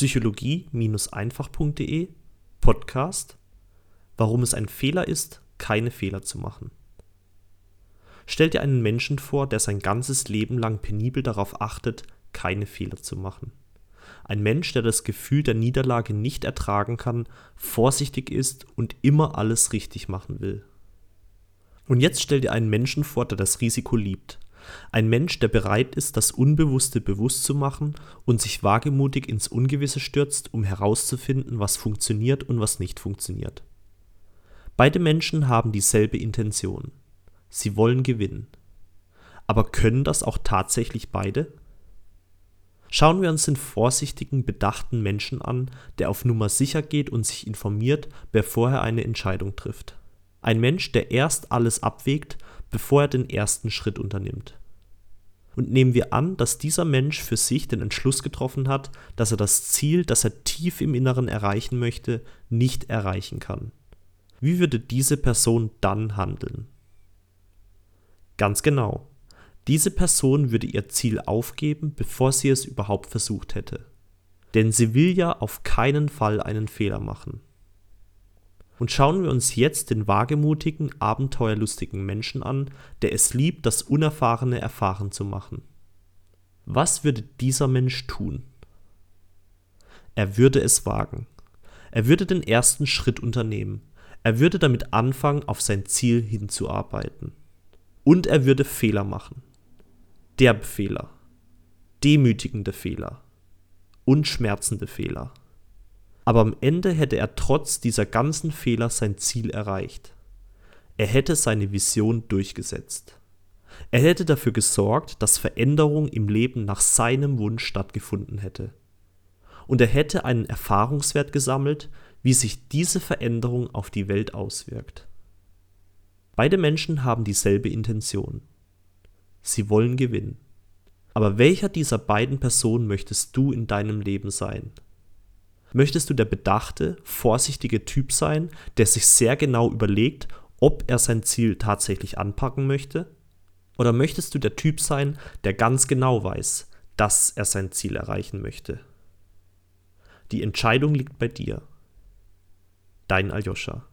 psychologie-einfach.de Podcast Warum es ein Fehler ist, keine Fehler zu machen. Stell dir einen Menschen vor, der sein ganzes Leben lang penibel darauf achtet, keine Fehler zu machen. Ein Mensch, der das Gefühl der Niederlage nicht ertragen kann, vorsichtig ist und immer alles richtig machen will. Und jetzt stell dir einen Menschen vor, der das Risiko liebt. Ein Mensch, der bereit ist, das Unbewusste bewusst zu machen und sich wagemutig ins Ungewisse stürzt, um herauszufinden, was funktioniert und was nicht funktioniert. Beide Menschen haben dieselbe Intention. Sie wollen gewinnen. Aber können das auch tatsächlich beide? Schauen wir uns den vorsichtigen, bedachten Menschen an, der auf Nummer sicher geht und sich informiert, bevor er eine Entscheidung trifft. Ein Mensch, der erst alles abwägt, bevor er den ersten Schritt unternimmt. Und nehmen wir an, dass dieser Mensch für sich den Entschluss getroffen hat, dass er das Ziel, das er tief im Inneren erreichen möchte, nicht erreichen kann. Wie würde diese Person dann handeln? Ganz genau. Diese Person würde ihr Ziel aufgeben, bevor sie es überhaupt versucht hätte. Denn sie will ja auf keinen Fall einen Fehler machen. Und schauen wir uns jetzt den wagemutigen, abenteuerlustigen Menschen an, der es liebt, das Unerfahrene erfahren zu machen. Was würde dieser Mensch tun? Er würde es wagen. Er würde den ersten Schritt unternehmen. Er würde damit anfangen, auf sein Ziel hinzuarbeiten. Und er würde Fehler machen. Derbe Fehler. Demütigende Fehler. Und schmerzende Fehler. Aber am Ende hätte er trotz dieser ganzen Fehler sein Ziel erreicht. Er hätte seine Vision durchgesetzt. Er hätte dafür gesorgt, dass Veränderung im Leben nach seinem Wunsch stattgefunden hätte. Und er hätte einen Erfahrungswert gesammelt, wie sich diese Veränderung auf die Welt auswirkt. Beide Menschen haben dieselbe Intention. Sie wollen gewinnen. Aber welcher dieser beiden Personen möchtest du in deinem Leben sein? Möchtest du der bedachte, vorsichtige Typ sein, der sich sehr genau überlegt, ob er sein Ziel tatsächlich anpacken möchte? Oder möchtest du der Typ sein, der ganz genau weiß, dass er sein Ziel erreichen möchte? Die Entscheidung liegt bei dir. Dein Aljoscha.